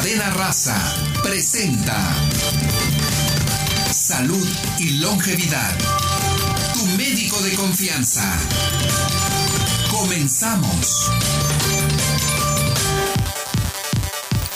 Cadena Raza presenta Salud y Longevidad. Tu médico de confianza. Comenzamos.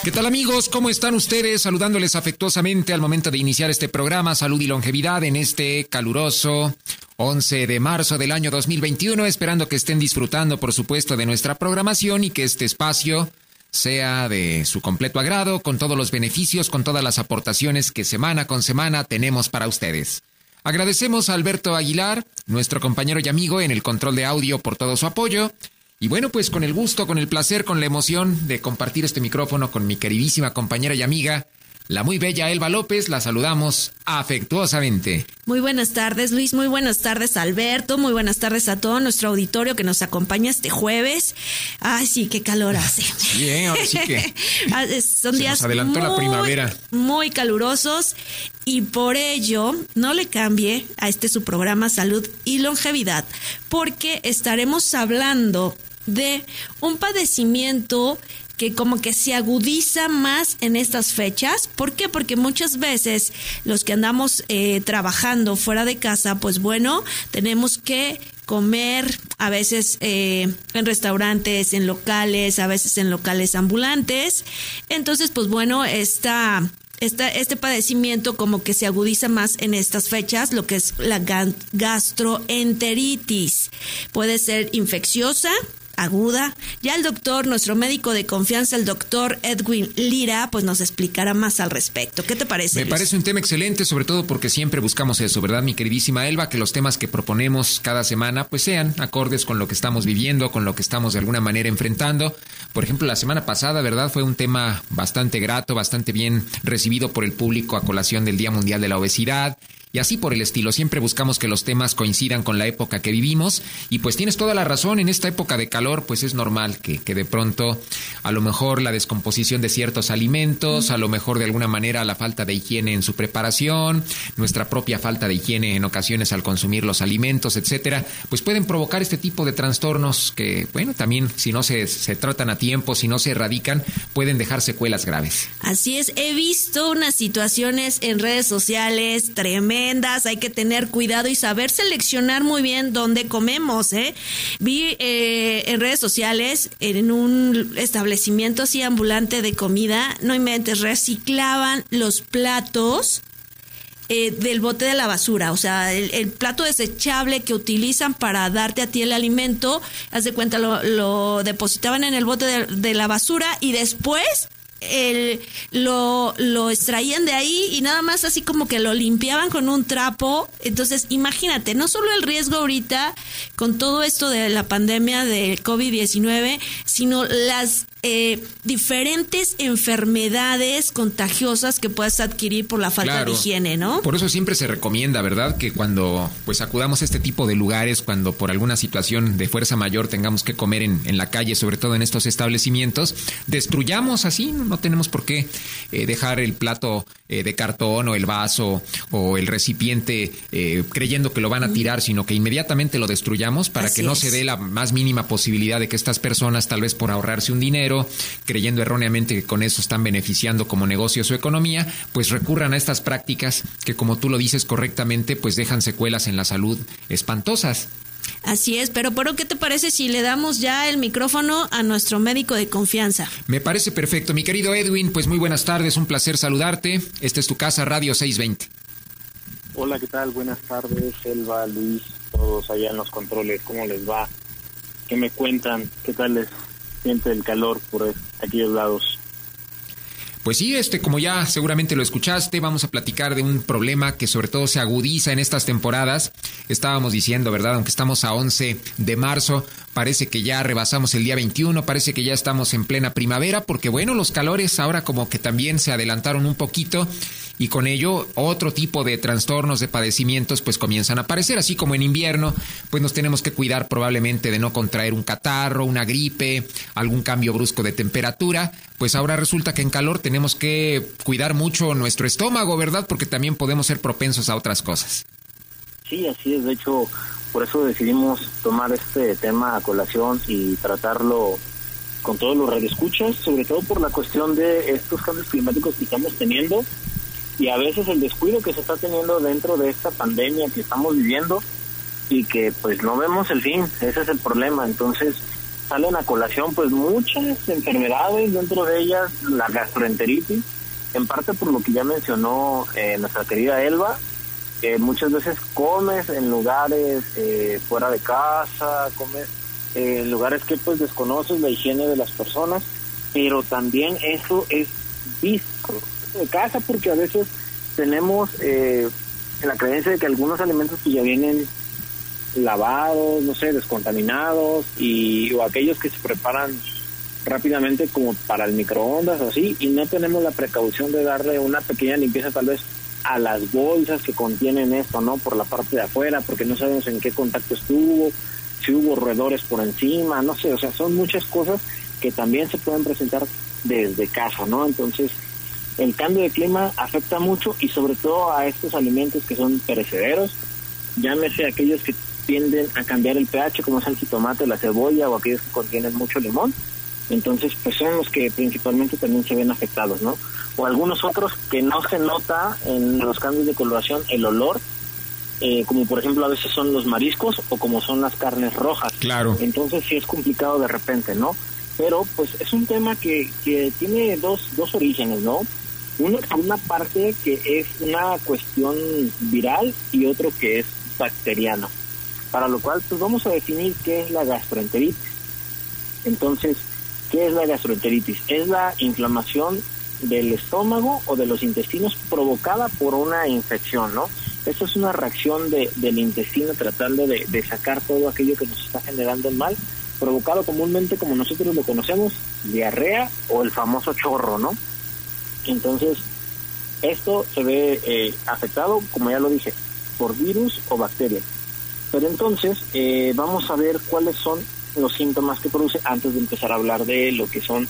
¿Qué tal amigos? ¿Cómo están ustedes? Saludándoles afectuosamente al momento de iniciar este programa Salud y Longevidad en este caluroso 11 de marzo del año 2021, esperando que estén disfrutando, por supuesto, de nuestra programación y que este espacio sea de su completo agrado, con todos los beneficios, con todas las aportaciones que semana con semana tenemos para ustedes. Agradecemos a Alberto Aguilar, nuestro compañero y amigo en el control de audio, por todo su apoyo. Y bueno, pues con el gusto, con el placer, con la emoción de compartir este micrófono con mi queridísima compañera y amiga, la muy bella Elba López, la saludamos afectuosamente. Muy buenas tardes, Luis. Muy buenas tardes, Alberto. Muy buenas tardes a todo nuestro auditorio que nos acompaña este jueves. Ay, sí, qué calor hace. Bien, ahora sí que. Ah, son días. Nos adelantó la primavera. Muy calurosos y por ello no le cambie a este su programa Salud y Longevidad, porque estaremos hablando de un padecimiento que como que se agudiza más en estas fechas. ¿Por qué? Porque muchas veces los que andamos eh, trabajando fuera de casa, pues bueno, tenemos que comer a veces eh, en restaurantes, en locales, a veces en locales ambulantes. Entonces, pues bueno, esta, esta, este padecimiento como que se agudiza más en estas fechas, lo que es la gastroenteritis. Puede ser infecciosa, aguda. Ya el doctor, nuestro médico de confianza, el doctor Edwin Lira, pues nos explicará más al respecto. ¿Qué te parece? Me parece un tema excelente, sobre todo porque siempre buscamos eso, ¿verdad, mi queridísima Elba? Que los temas que proponemos cada semana pues sean acordes con lo que estamos viviendo, con lo que estamos de alguna manera enfrentando. Por ejemplo, la semana pasada, ¿verdad? Fue un tema bastante grato, bastante bien recibido por el público a colación del Día Mundial de la Obesidad y así por el estilo. Siempre buscamos que los temas coincidan con la época que vivimos y pues tienes toda la razón, en esta época de calor pues es normal que, que de pronto a lo mejor la descomposición de ciertos alimentos, a lo mejor de alguna manera la falta de higiene en su preparación, nuestra propia falta de higiene en ocasiones al consumir los alimentos, etcétera, pues pueden provocar este tipo de trastornos que, bueno, también si no se, se tratan a tiempo, si no se erradican, pueden dejar secuelas graves. Así es, he visto unas situaciones en redes sociales tremendas hay que tener cuidado y saber seleccionar muy bien dónde comemos. ¿eh? Vi eh, en redes sociales, en un establecimiento así ambulante de comida, no inventes, reciclaban los platos. Eh, del bote de la basura, o sea, el, plato desechable que utilizan para darte a ti el alimento, haz de cuenta, lo, depositaban en el bote de la basura y después el, lo, lo extraían de ahí y nada más así como que lo limpiaban con un trapo. Entonces, imagínate, no solo el riesgo ahorita con todo esto de la pandemia del COVID-19, sino las eh, diferentes enfermedades contagiosas que puedas adquirir por la falta de higiene, ¿no? Por eso siempre se recomienda, ¿verdad? Que cuando pues acudamos a este tipo de lugares, cuando por alguna situación de fuerza mayor tengamos que comer en, en la calle, sobre todo en estos establecimientos, destruyamos así, no, tenemos por qué eh, dejar el plato eh, de cartón o el vaso o el recipiente creyendo que lo van a tirar, sino que inmediatamente lo destruyamos para que no se dé la más mínima posibilidad de que estas personas, tal vez por ahorrarse un dinero, creyendo erróneamente que con eso están beneficiando como negocio su economía, pues recurran a estas prácticas que, como tú lo dices correctamente, pues dejan secuelas en la salud espantosas. Así es, pero ¿pero qué te parece si le damos ya el micrófono a nuestro médico de confianza? Me parece perfecto, mi querido Edwin, pues muy buenas tardes, un placer saludarte. Esta es tu casa, Radio 620. Hola, ¿qué tal? Buenas tardes, Elba, Luis, todos allá en los controles, ¿cómo les va? ¿Qué me cuentan? ¿Qué tal les siente el calor por aquellos lados. Pues sí, este, como ya seguramente lo escuchaste, vamos a platicar de un problema que sobre todo se agudiza en estas temporadas. Estábamos diciendo, ¿verdad? Aunque estamos a 11 de marzo, parece que ya rebasamos el día 21, parece que ya estamos en plena primavera, porque bueno, los calores ahora como que también se adelantaron un poquito y con ello otro tipo de trastornos, de padecimientos pues comienzan a aparecer, así como en invierno pues nos tenemos que cuidar probablemente de no contraer un catarro, una gripe, algún cambio brusco de temperatura, pues ahora resulta que en calor tenemos que cuidar mucho nuestro estómago, ¿verdad? Porque también podemos ser propensos a otras cosas. Sí, así es, de hecho, por eso decidimos tomar este tema a colación y tratarlo con todos los radioescuchas, sobre todo por la cuestión de estos cambios climáticos que estamos teniendo y a veces el descuido que se está teniendo dentro de esta pandemia que estamos viviendo y que pues no vemos el fin, ese es el problema, entonces salen a colación pues muchas enfermedades, dentro de ellas la gastroenteritis, en parte por lo que ya mencionó eh, nuestra querida Elba, que muchas veces comes en lugares eh, fuera de casa, comes en lugares que pues desconoces la higiene de las personas, pero también eso es visto de casa porque a veces tenemos eh, la creencia de que algunos alimentos que ya vienen lavados, no sé, descontaminados y o aquellos que se preparan rápidamente como para el microondas o así y no tenemos la precaución de darle una pequeña limpieza tal vez a las bolsas que contienen esto, ¿no? Por la parte de afuera, porque no sabemos en qué contacto estuvo, si hubo roedores por encima, no sé, o sea, son muchas cosas que también se pueden presentar desde casa, ¿no? Entonces, el cambio de clima afecta mucho y sobre todo a estos alimentos que son perecederos, llámese aquellos que tienden a cambiar el pH, como es el jitomate, la cebolla o aquellos que contienen mucho limón. Entonces, pues son los que principalmente también se ven afectados, ¿no? O algunos otros que no se nota en los cambios de coloración el olor, eh, como por ejemplo a veces son los mariscos o como son las carnes rojas. Claro. Entonces sí es complicado de repente, ¿no? Pero pues es un tema que, que tiene dos, dos orígenes, ¿no? Uno, una parte que es una cuestión viral y otro que es bacteriano para lo cual pues vamos a definir qué es la gastroenteritis. Entonces, ¿qué es la gastroenteritis? Es la inflamación del estómago o de los intestinos provocada por una infección, ¿no? Esto es una reacción de, del intestino tratando de, de sacar todo aquello que nos está generando el mal, provocado comúnmente como nosotros lo conocemos, diarrea o el famoso chorro, ¿no? Entonces, esto se ve eh, afectado, como ya lo dije, por virus o bacterias. Pero entonces eh, vamos a ver cuáles son los síntomas que produce antes de empezar a hablar de lo que son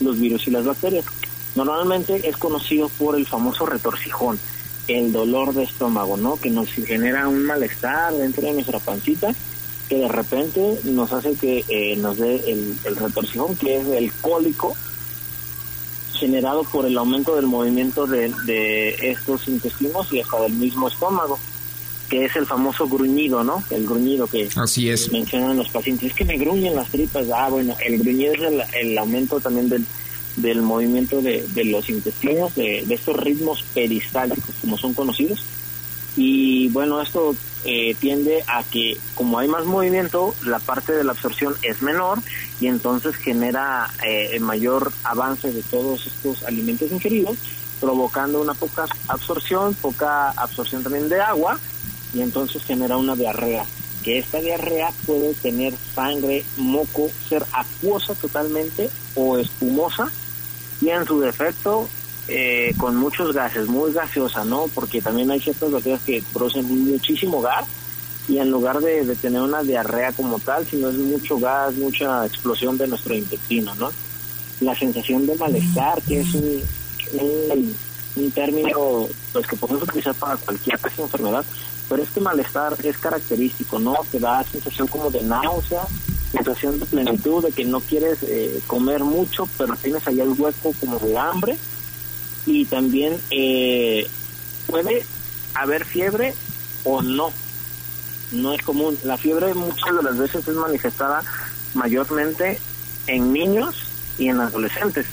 los virus y las bacterias. Normalmente es conocido por el famoso retorcijón, el dolor de estómago, ¿no? Que nos genera un malestar dentro de nuestra pancita que de repente nos hace que eh, nos dé el, el retorcijón, que es el cólico generado por el aumento del movimiento de, de estos intestinos y hasta del mismo estómago que es el famoso gruñido, ¿no? El gruñido que Así es. mencionan los pacientes, es que me gruñen las tripas. Ah, bueno, el gruñido es el, el aumento también del, del movimiento de, de los intestinos, de, de, estos ritmos peristálticos, como son conocidos. Y bueno, esto eh, tiende a que como hay más movimiento, la parte de la absorción es menor y entonces genera eh, mayor avance de todos estos alimentos ingeridos, provocando una poca absorción, poca absorción también de agua y entonces genera una diarrea. Que esta diarrea puede tener sangre, moco, ser acuosa totalmente o espumosa y en su defecto eh, con muchos gases, muy gaseosa, ¿no? Porque también hay ciertas bacterias que producen muchísimo gas y en lugar de, de, tener una diarrea como tal, sino es mucho gas, mucha explosión de nuestro intestino, ¿no? La sensación de malestar, que es un, un, un término pues que podemos utilizar para cualquier enfermedad, pero este malestar es característico, ¿no? Te da sensación como de náusea, sensación de plenitud, de que no quieres eh, comer mucho, pero tienes allá el hueco como de hambre. Y también eh, puede haber fiebre o no. No es común. La fiebre muchas de las veces es manifestada mayormente en niños y en adolescentes,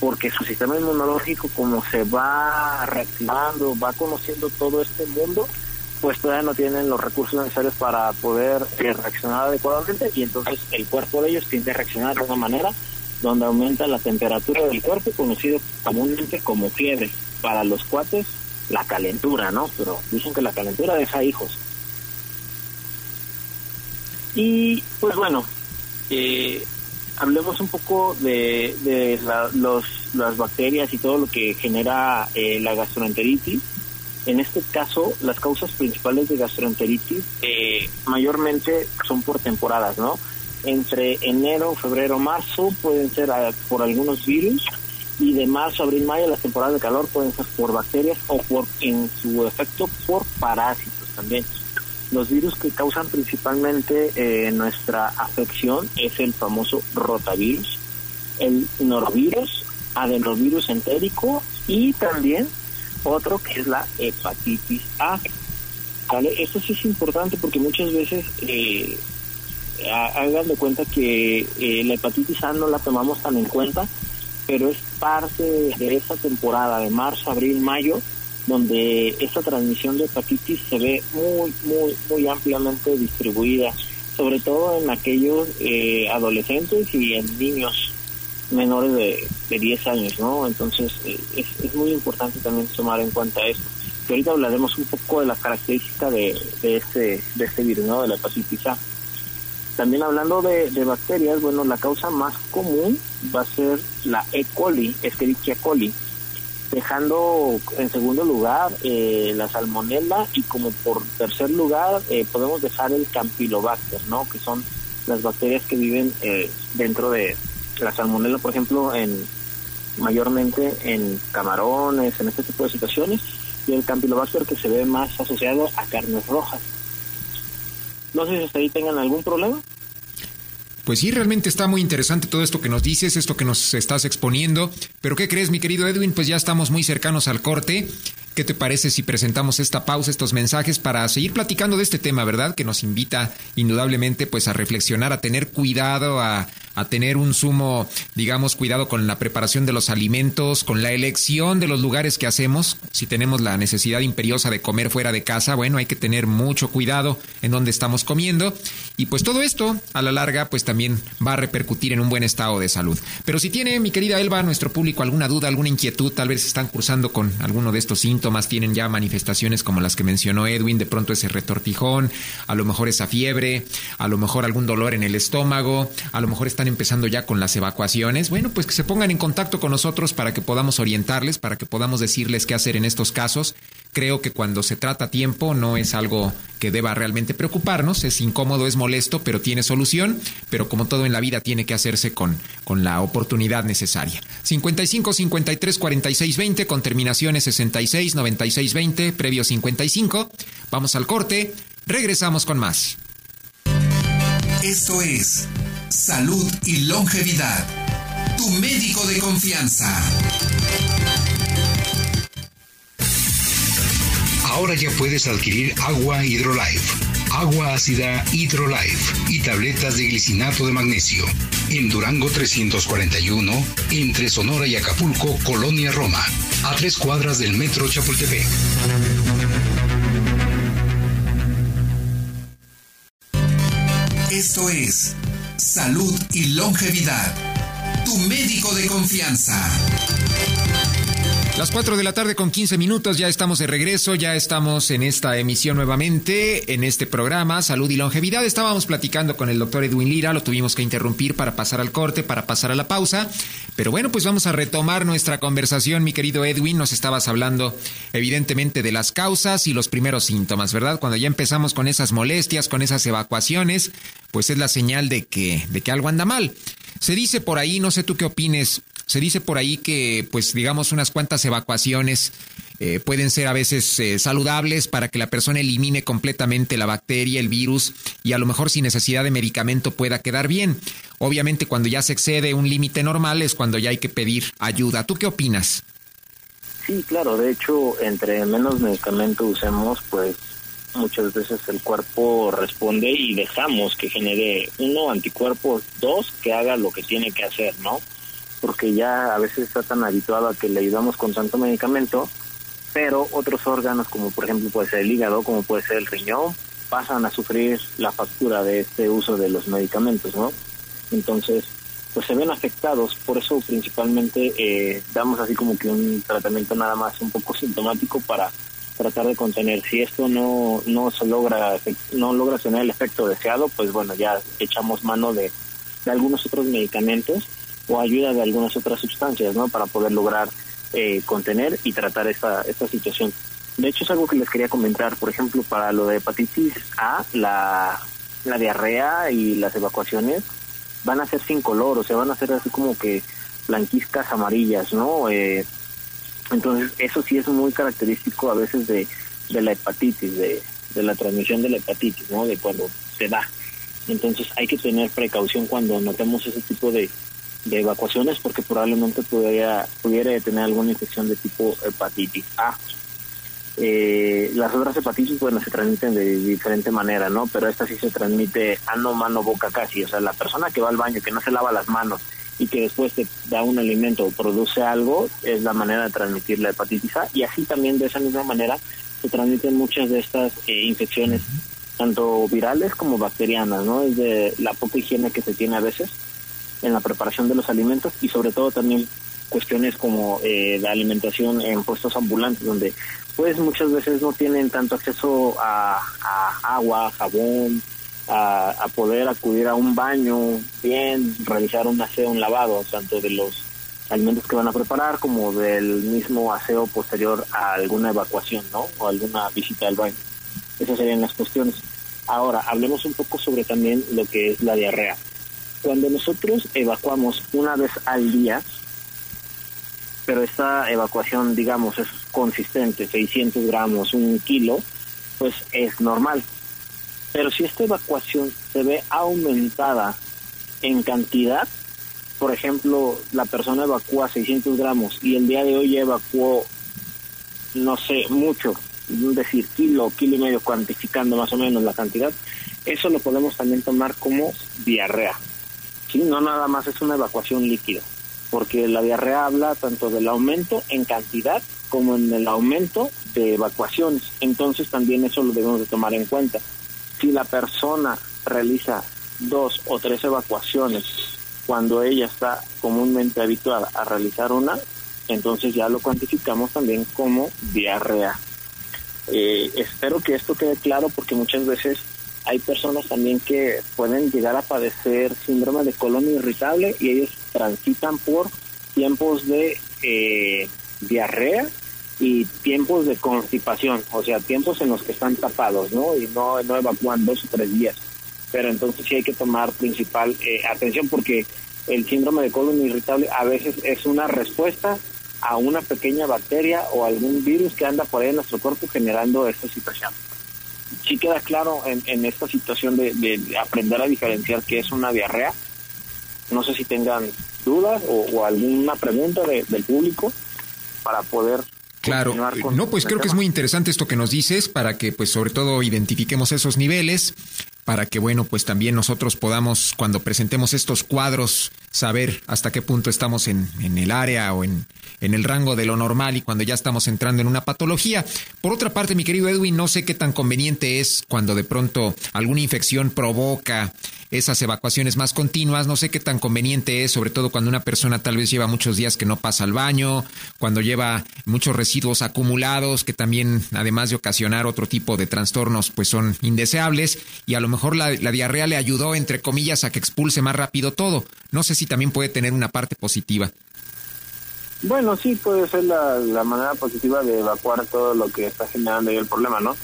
porque su sistema inmunológico como se va reactivando, va conociendo todo este mundo, pues todavía no tienen los recursos necesarios para poder eh, reaccionar adecuadamente y entonces el cuerpo de ellos tiende a reaccionar de una manera donde aumenta la temperatura del cuerpo, conocido comúnmente como fiebre. Para los cuates, la calentura, ¿no? Pero dicen que la calentura deja hijos. Y pues bueno, eh, hablemos un poco de, la, los, las bacterias y todo lo que genera eh, la gastroenteritis. En este caso, las causas principales de gastroenteritis eh, mayormente son por temporadas, ¿no? Entre enero, febrero, marzo pueden ser uh, por algunos virus y de marzo, abril, mayo las temporadas de calor pueden ser por bacterias o por, en su efecto, por parásitos también. Los virus que causan principalmente eh, nuestra afección es el famoso rotavirus, el norovirus, adenovirus entérico y también otro que es la hepatitis A. ¿Vale? Esto sí es importante porque muchas veces eh, hagan de cuenta que eh, la hepatitis A no la tomamos tan en cuenta, pero es parte de esa temporada de marzo, abril, mayo, donde esta transmisión de hepatitis se ve muy, muy, muy ampliamente distribuida, sobre todo en aquellos eh, adolescentes y en niños menores de, de 10 años, ¿no? Entonces eh, es, es, muy importante también tomar en cuenta esto. Que ahorita hablaremos un poco de las características de, de, este, de este virus, ¿no? De la hepatitis A. También hablando de, bacterias, bueno, la causa más común va a ser la E. coli, Escherichia coli, dejando en segundo lugar eh, la salmonella y como por tercer lugar eh, podemos dejar el campylobacter, ¿no? Que son las bacterias que viven eh, dentro de la salmonella, por ejemplo, en mayormente en camarones, en este tipo de situaciones, y el campylobacter que se ve más asociado a carnes rojas. No sé si hasta ahí tengan algún problema. Pues sí, realmente está muy interesante todo esto que nos dices, esto que nos estás exponiendo. Pero ¿qué crees, mi querido Edwin? Pues ya estamos muy cercanos al corte. ¿Qué te parece si presentamos esta pausa, estos mensajes para seguir platicando de este tema, verdad? Que nos invita indudablemente pues a reflexionar, a tener cuidado, a, a tener un sumo, digamos, cuidado con la preparación de los alimentos, con la elección de los lugares que hacemos. Si tenemos la necesidad imperiosa de comer fuera de casa, bueno, hay que tener mucho cuidado en donde estamos comiendo. Y pues todo esto, a la larga, pues también va a repercutir en un buen estado de salud. Pero si tiene, mi querida Elba, nuestro público, alguna duda, alguna inquietud, tal vez están cursando con alguno de estos síntomas, tienen ya manifestaciones como las que mencionó Edwin, de pronto ese retortijón, a lo mejor esa fiebre, a lo mejor algún dolor en el estómago, a lo mejor están empezando ya con las evacuaciones, bueno, pues que se pongan en contacto con nosotros para que podamos orientarles, para que podamos decirles qué hacer en estos casos. Creo que cuando se trata tiempo no es algo que deba realmente preocuparnos, es incómodo, es molesto, pero tiene solución, pero como todo en la vida tiene que hacerse con, con la oportunidad necesaria. 55 53 46 20 con terminaciones 66 96 20, previo 55. Vamos al corte, regresamos con más. Esto es Salud y Longevidad. Tu médico de confianza. Ahora ya puedes adquirir agua Hydrolife, agua ácida Hydrolife y tabletas de glicinato de magnesio. En Durango 341, entre Sonora y Acapulco, Colonia Roma, a tres cuadras del metro Chapultepec. Esto es Salud y Longevidad. Tu médico de confianza. Las 4 de la tarde con 15 minutos, ya estamos de regreso, ya estamos en esta emisión nuevamente, en este programa Salud y Longevidad. Estábamos platicando con el doctor Edwin Lira, lo tuvimos que interrumpir para pasar al corte, para pasar a la pausa. Pero bueno, pues vamos a retomar nuestra conversación, mi querido Edwin. Nos estabas hablando evidentemente de las causas y los primeros síntomas, ¿verdad? Cuando ya empezamos con esas molestias, con esas evacuaciones, pues es la señal de que, de que algo anda mal. Se dice por ahí, no sé tú qué opines, se dice por ahí que, pues digamos, unas cuantas evacuaciones eh, pueden ser a veces eh, saludables para que la persona elimine completamente la bacteria, el virus y a lo mejor sin necesidad de medicamento pueda quedar bien. Obviamente cuando ya se excede un límite normal es cuando ya hay que pedir ayuda. ¿Tú qué opinas? Sí, claro. De hecho, entre menos medicamento usemos, pues muchas veces el cuerpo responde y dejamos que genere uno anticuerpos, dos que haga lo que tiene que hacer, ¿no? Porque ya a veces está tan habituado a que le ayudamos con tanto medicamento, pero otros órganos, como por ejemplo puede ser el hígado, como puede ser el riñón, pasan a sufrir la factura de este uso de los medicamentos, ¿no? Entonces, pues se ven afectados, por eso principalmente eh, damos así como que un tratamiento nada más un poco sintomático para tratar de contener. Si esto no, no se logra, no logra tener el efecto deseado, pues bueno, ya echamos mano de, de algunos otros medicamentos o ayuda de algunas otras sustancias, ¿no? Para poder lograr eh, contener y tratar esta, esta situación. De hecho, es algo que les quería comentar. Por ejemplo, para lo de hepatitis A, la, la diarrea y las evacuaciones van a ser sin color, o sea, van a ser así como que blanquiscas amarillas, ¿no? Eh, entonces, eso sí es muy característico a veces de, de la hepatitis, de, de la transmisión de la hepatitis, ¿no? De cuando se da. Entonces, hay que tener precaución cuando notemos ese tipo de, de evacuaciones porque probablemente pudiera, pudiera tener alguna infección de tipo hepatitis A. Eh, las otras hepatitis, bueno, se transmiten de diferente manera, ¿no? Pero esta sí se transmite ano, mano, boca casi. O sea, la persona que va al baño, que no se lava las manos y que después te da un alimento o produce algo, es la manera de transmitir la hepatitis A. Y así también de esa misma manera se transmiten muchas de estas eh, infecciones, tanto virales como bacterianas, ¿no? Es de la poca higiene que se tiene a veces en la preparación de los alimentos y sobre todo también cuestiones como eh, la alimentación en puestos ambulantes donde pues muchas veces no tienen tanto acceso a, agua, jabón, a, poder acudir a un baño bien, realizar un aseo, un lavado, tanto de los alimentos que van a preparar como del mismo aseo posterior a alguna evacuación, ¿no? O alguna visita al baño. Esas serían las cuestiones. Ahora, hablemos un poco sobre también lo que es la diarrea. Cuando nosotros evacuamos una vez al día, pero esta evacuación, digamos, es consistente, 600 gramos, un kilo, pues es normal. Pero si esta evacuación se ve aumentada en cantidad, por ejemplo, la persona evacúa 600 gramos y el día de hoy evacuó, no sé, mucho, decir, kilo, kilo y medio, cuantificando más o menos la cantidad, eso lo podemos también tomar como diarrea. ¿Sí? No nada más es una evacuación líquida porque la diarrea habla tanto del aumento en cantidad como en el aumento de evacuaciones. Entonces también eso lo debemos de tomar en cuenta. Si la persona realiza dos o tres evacuaciones cuando ella está comúnmente habituada a realizar una, entonces ya lo cuantificamos también como diarrea. Eh, espero que esto quede claro porque muchas veces hay personas también que pueden llegar a padecer síndrome de colon irritable y ellos transitan por tiempos de eh, diarrea y tiempos de constipación, o sea, tiempos en los que están tapados, ¿no? Y no, no evacúan dos o tres días. Pero entonces sí hay que tomar principal eh, atención porque el síndrome de colon irritable a veces es una respuesta a una pequeña bacteria o algún virus que anda por ahí en nuestro cuerpo generando esta situación sí queda claro en, esta situación de, aprender a diferenciar qué es una diarrea. No sé si tengan dudas o, alguna pregunta del público para poder Claro, no, pues creo que es muy interesante esto que nos dices para que pues sobre todo identifiquemos esos niveles, para que bueno, pues también nosotros podamos cuando presentemos estos cuadros saber hasta qué punto estamos en, en el área o en, en el rango de lo normal y cuando ya estamos entrando en una patología. Por otra parte, mi querido Edwin, no sé qué tan conveniente es cuando de pronto alguna infección provoca esas evacuaciones más continuas. No sé qué tan conveniente es, sobre todo cuando una persona tal vez lleva muchos días que no pasa al baño, cuando lleva muchos residuos acumulados que también, además de ocasionar otro tipo de trastornos, pues son indeseables y a lo mejor la, la diarrea le ayudó, entre comillas, a que expulse más rápido todo. No sé si también puede tener una parte positiva. Bueno, sí, puede ser la, la manera positiva de evacuar todo lo que está generando el problema, ¿no?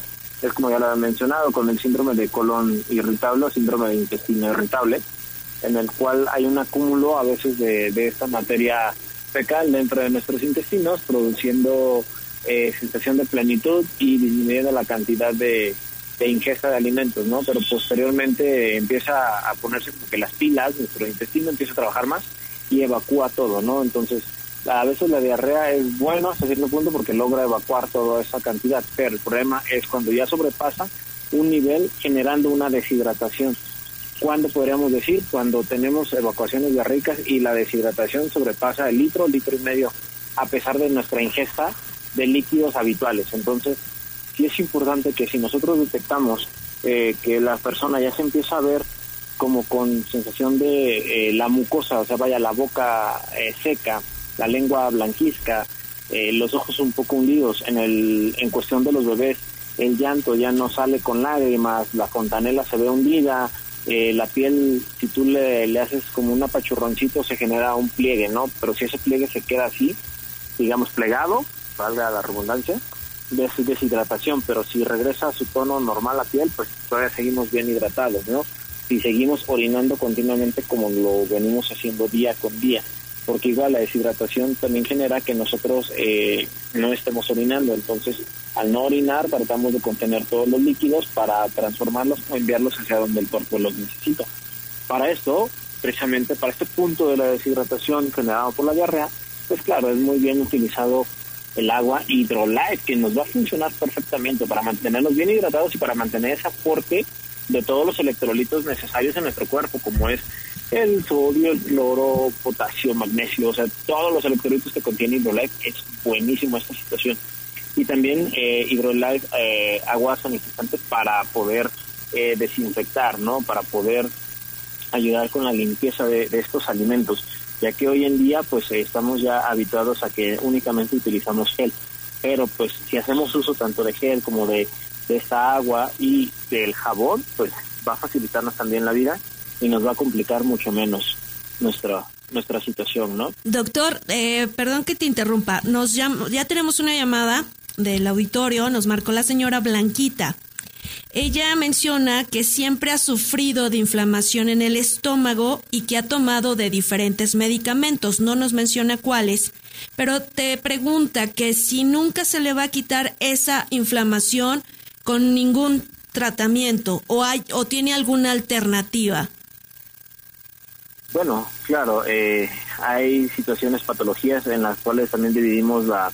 es como ya lo he mencionado, con el síndrome de colon irritable o síndrome de intestino irritable, en el cual hay un acúmulo a veces de, esta materia fecal dentro de nuestros intestinos, produciendo eh, sensación de plenitud y disminuyendo la cantidad de, ingesta de alimentos, ¿no? Pero posteriormente empieza a ponerse como que las pilas, nuestro intestino empieza a trabajar más y evacúa todo, ¿no? Entonces, a veces la diarrea es buena hasta cierto punto porque logra evacuar toda esa cantidad, pero el problema es cuando ya sobrepasa un nivel generando una deshidratación. ¿Cuándo podríamos decir? Cuando tenemos evacuaciones diarreicas y la deshidratación sobrepasa el litro, litro y medio, a pesar de nuestra ingesta de líquidos habituales. Entonces, sí es importante que si nosotros detectamos eh, que la persona ya se empieza a ver como con sensación de eh, la mucosa, o sea, vaya la boca eh, seca, la lengua blanquizca, eh, los ojos un poco hundidos. En, el, en cuestión de los bebés, el llanto ya no sale con lágrimas, la fontanela se ve hundida, eh, la piel, si tú le, le, haces como un apachurroncito, se genera un pliegue, ¿no? Pero si ese pliegue se queda así, digamos plegado, valga la redundancia, es deshidratación, pero si regresa a su tono normal la piel, pues todavía seguimos bien hidratados, ¿no? Si seguimos orinando continuamente como lo venimos haciendo día con día porque igual la deshidratación también genera que nosotros eh, no estemos orinando. Entonces, al no orinar, tratamos de contener todos los líquidos para transformarlos o enviarlos hacia donde el cuerpo los necesita. Para esto, precisamente para este punto de la deshidratación generado por la diarrea, pues claro, es muy bien utilizado el agua Hydrolife, que nos va a funcionar perfectamente para mantenernos bien hidratados y para mantener ese aporte de todos los electrolitos necesarios en nuestro cuerpo, como es el sodio, el cloro, potasio, magnesio, o sea, todos los electrolitos que contiene Hydrolife, es buenísimo esta situación. Y también eh, Hydrolife, eh, agua sanitizante para poder eh, desinfectar, ¿no? Para poder ayudar con la limpieza de, estos alimentos, ya que hoy en día pues estamos ya habituados a que únicamente utilizamos gel, pero pues si hacemos uso tanto de gel como de, esta agua y del jabón, pues va a facilitarnos también la vida y nos va a complicar mucho menos nuestra nuestra situación, ¿no? Doctor, eh, perdón que te interrumpa, nos ya tenemos una llamada del auditorio, nos marcó la señora Blanquita. Ella menciona que siempre ha sufrido de inflamación en el estómago y que ha tomado de diferentes medicamentos. No nos menciona cuáles, pero te pregunta que si nunca se le va a quitar esa inflamación con ningún tratamiento o hay o tiene alguna alternativa. Bueno, claro, eh, hay situaciones, patologías en las cuales también dividimos la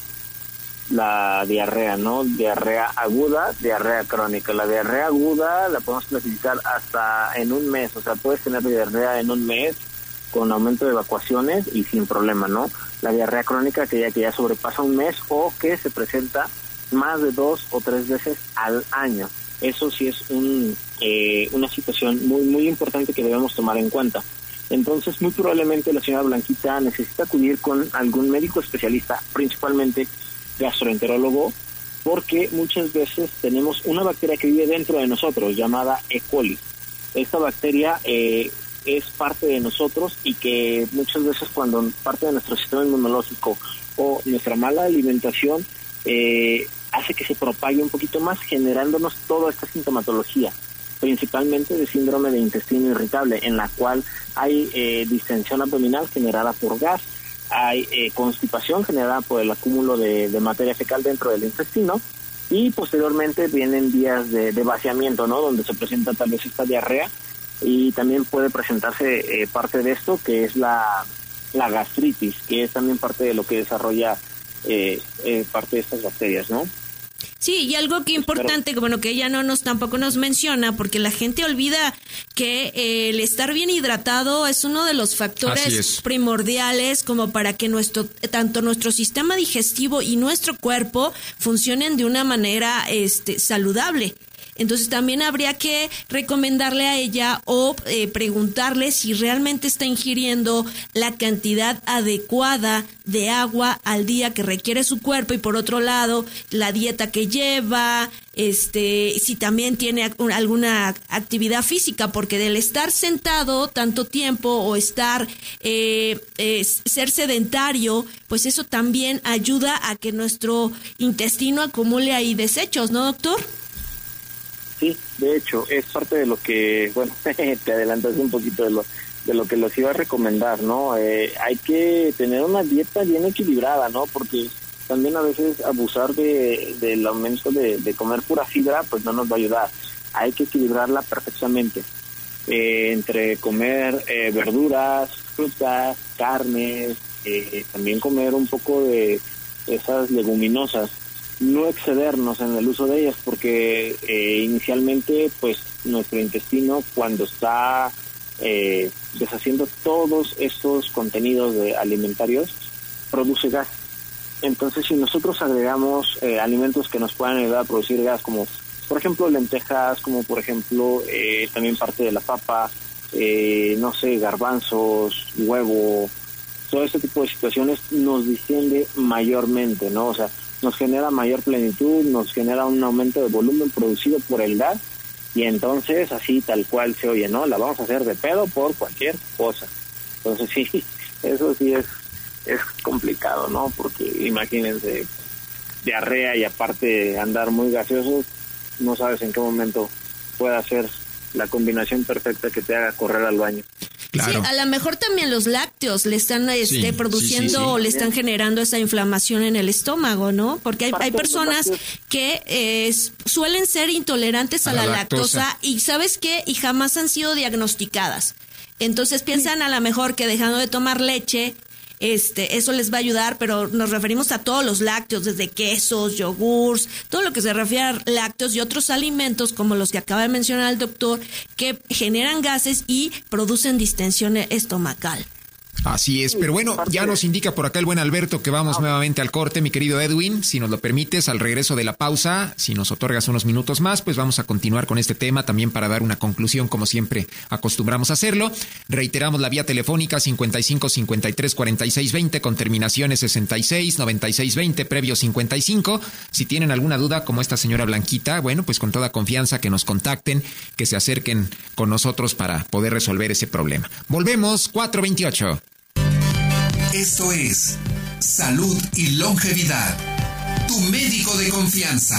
la diarrea, ¿no? Diarrea aguda, diarrea crónica. La diarrea aguda la podemos clasificar hasta en un mes, o sea, puedes tener diarrea en un mes con aumento de evacuaciones y sin problema, ¿no? La diarrea crónica que ya que ya sobrepasa un mes o que se presenta más de dos o tres veces al año. Eso sí es un, eh, una situación muy muy importante que debemos tomar en cuenta. Entonces, muy probablemente la señora Blanquita necesita acudir con algún médico especialista, principalmente gastroenterólogo porque muchas veces tenemos una bacteria que vive dentro de nosotros llamada E. coli. Esta bacteria eh, es parte de nosotros y que muchas veces cuando parte de nuestro sistema inmunológico o nuestra mala alimentación eh, hace que se propague un poquito más generándonos toda esta sintomatología principalmente de síndrome de intestino irritable en la cual hay eh, distensión abdominal generada por gas hay eh, constipación generada por el acúmulo de, materia fecal dentro del intestino y posteriormente vienen días de, vaciamiento, ¿no? Donde se presenta tal vez esta diarrea y también puede presentarse eh, parte de esto que es la, la gastritis, que es también parte de lo que desarrolla eh, parte de estas bacterias, ¿no? Sí, y algo que importante, que bueno, que ella no nos tampoco nos menciona, porque la gente olvida que eh, el estar bien hidratado es uno de los factores primordiales como para que nuestro, tanto nuestro sistema digestivo y nuestro cuerpo funcionen de una manera este, saludable. Entonces también habría que recomendarle a ella o eh, preguntarle si realmente está ingiriendo la cantidad adecuada de agua al día que requiere su cuerpo y por otro lado la dieta que lleva, este, si también tiene alguna actividad física, porque del estar sentado tanto tiempo o estar, eh, ser sedentario, pues eso también ayuda a que nuestro intestino acumule ahí desechos, ¿no, doctor? Sí, de hecho, es parte de lo que, bueno, te adelantas un poquito de lo, de lo que los iba a recomendar, ¿no? Eh, hay que tener una dieta bien equilibrada, ¿no? Porque también a veces abusar de, del aumento de, comer pura fibra, pues no nos va a ayudar. Hay que equilibrarla perfectamente. Eh, entre comer eh, verduras, frutas, carnes, también comer un poco de esas leguminosas no excedernos en el uso de ellas porque eh, inicialmente pues nuestro intestino cuando está eh, deshaciendo todos estos contenidos de alimentarios produce gas. Entonces si nosotros agregamos eh, alimentos que nos puedan ayudar a producir gas como por ejemplo lentejas como por ejemplo también parte de la papa no sé garbanzos huevo todo este tipo de situaciones nos distiende mayormente no o sea nos genera mayor plenitud, nos genera un aumento de volumen producido por el gas y entonces así tal cual se oye, ¿no? La vamos a hacer de pedo por cualquier cosa. Entonces sí, eso sí es, es complicado, ¿no? Porque imagínense, diarrea y aparte andar muy gaseoso, no sabes en qué momento pueda ser la combinación perfecta que te haga correr al baño. Sí, a lo mejor también los lácteos le están este, produciendo o le están generando esa inflamación en el estómago, ¿no? Porque hay, hay personas que eh, suelen ser intolerantes a, la, lactosa. y ¿sabes qué? Y jamás han sido diagnosticadas. Entonces piensan a lo mejor que dejando de tomar leche, este, eso les va a ayudar, pero nos referimos a todos los lácteos, desde quesos, yogurts, todo lo que se refiere a lácteos y otros alimentos como los que acaba de mencionar el doctor, que generan gases y producen distensión estomacal. Así es, pero bueno, ya nos indica por acá el buen Alberto que vamos nuevamente al corte, mi querido Edwin, si nos lo permites, al regreso de la pausa, si nos otorgas unos minutos más, pues vamos a continuar con este tema también para dar una conclusión como siempre acostumbramos a hacerlo. Reiteramos la vía telefónica 55 53 46 20 con terminaciones 66 96 20 previo 55. Si tienen alguna duda como esta señora Blanquita, bueno, pues con toda confianza que nos contacten, que se acerquen con nosotros para poder resolver ese problema. Volvemos 428. Esto es Salud y Longevidad. Tu médico de confianza.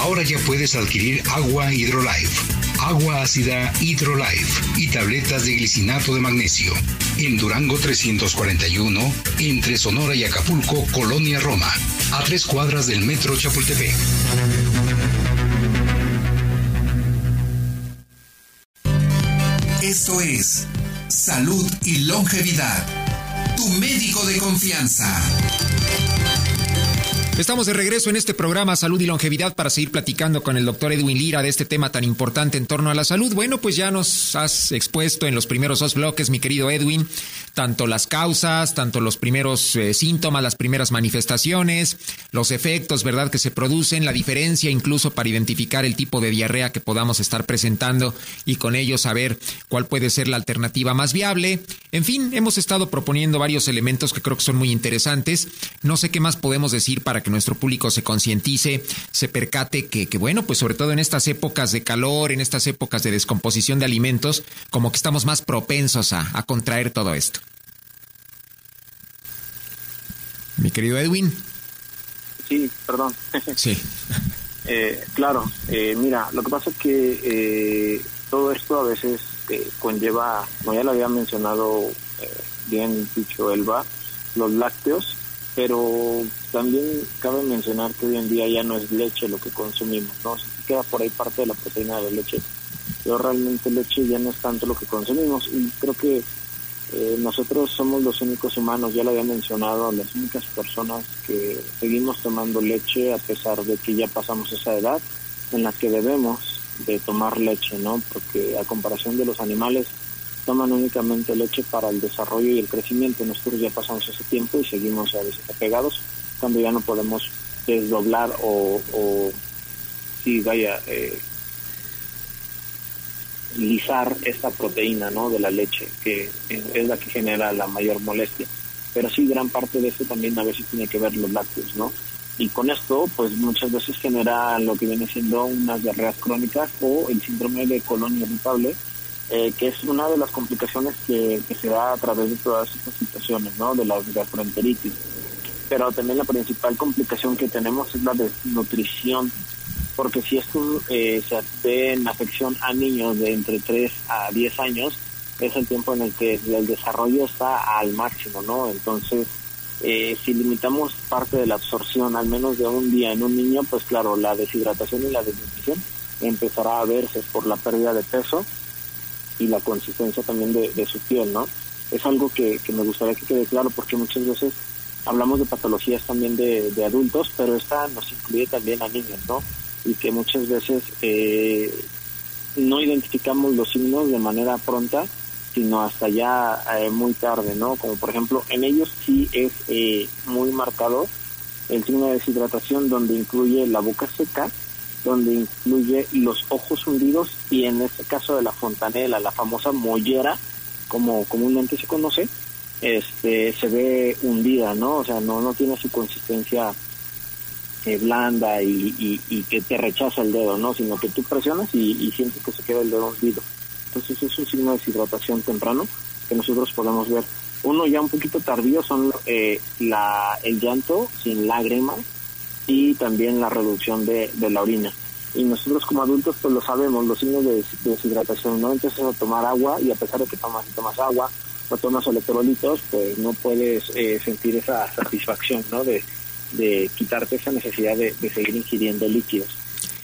Ahora ya puedes adquirir agua Hydrolife, agua ácida Hydrolife y tabletas de glicinato de magnesio. En Durango 341, entre Sonora y Acapulco, Colonia Roma, a tres cuadras del metro Chapultepec. Esto es Salud y Longevidad. Tu médico de confianza. Estamos de regreso en este programa Salud y Longevidad para seguir platicando con el doctor Edwin Lira de este tema tan importante en torno a la salud. Bueno, pues ya nos has expuesto en los primeros dos bloques, mi querido Edwin, tanto las causas, tanto los primeros eh, síntomas, las primeras manifestaciones, los efectos, ¿verdad?, que se producen, la diferencia incluso para identificar el tipo de diarrea que podamos estar presentando y con ello saber cuál puede ser la alternativa más viable. En fin, hemos estado proponiendo varios elementos que creo que son muy interesantes. No sé qué más podemos decir para que nuestro público se concientice, se percate que, que, bueno, pues sobre todo en estas épocas de calor, en estas épocas de descomposición de alimentos, como que estamos más propensos a, a contraer todo esto. Mi querido Edwin. Sí, perdón. Sí. eh, claro, eh, mira, lo que pasa es que eh, todo esto a veces conlleva, como ya lo había mencionado bien dicho Elba, los lácteos, pero también cabe mencionar que hoy en día ya no es leche lo que consumimos, ¿no? Queda por ahí parte de la proteína de la leche, pero realmente leche ya no es tanto lo que consumimos y creo que eh, nosotros somos los únicos humanos, ya lo había mencionado, las únicas personas que seguimos tomando leche a pesar de que ya pasamos esa edad en la que debemos de tomar leche, ¿no? Porque a comparación de los animales toman únicamente leche para el desarrollo y el crecimiento. Nosotros ya pasamos ese tiempo y seguimos a veces apegados cuando ya no podemos desdoblar o, o sí, vaya, eh, lisar esta proteína ¿no? de la leche, que es la que genera la mayor molestia. Pero sí, gran parte de esto también a veces tiene que ver los lácteos, ¿no? Y con esto, pues muchas veces genera lo que viene siendo unas diarreas crónicas o el síndrome de colon irritable, eh, que es una de las complicaciones que, que, se da a través de todas estas situaciones, ¿no? De la gastroenteritis. Pero también la principal complicación que tenemos es la desnutrición porque si esto eh, se ve en afección a niños de entre 3 a 10 años, es el tiempo en el que el desarrollo está al máximo, ¿no? Entonces, eh, si limitamos parte de la absorción al menos de un día en un niño, pues claro, la deshidratación y la desnutrición empezará a verse por la pérdida de peso y la consistencia también de, su piel, ¿no? Es algo que, me gustaría que quede claro porque muchas veces hablamos de patologías también de, de adultos, pero esta nos incluye también a niños, ¿no? y que muchas veces eh, no identificamos los signos de manera pronta, sino hasta ya eh, muy tarde, ¿no? Como por ejemplo, en ellos sí es eh, muy marcado el signo de deshidratación donde incluye la boca seca, donde incluye los ojos hundidos y en este caso de la fontanela, la famosa mollera, como comúnmente se conoce, este se ve hundida, ¿no? O sea, no no tiene su consistencia eh, blanda y, que te rechaza el dedo, ¿no? Sino que tú presionas y, sientes que se queda el dedo hundido. Entonces es un signo de deshidratación temprano que nosotros podemos ver. Uno ya un poquito tardío son eh, la, el llanto sin lágrimas y también la reducción de, de la orina y nosotros como adultos pues lo sabemos, los signos de, deshidratación, ¿no? Empiezas a tomar agua y a pesar de que tomas, tomas agua o tomas electrolitos, pues no puedes eh, sentir esa satisfacción, ¿no? De, de quitarte esa necesidad de, seguir ingiriendo líquidos.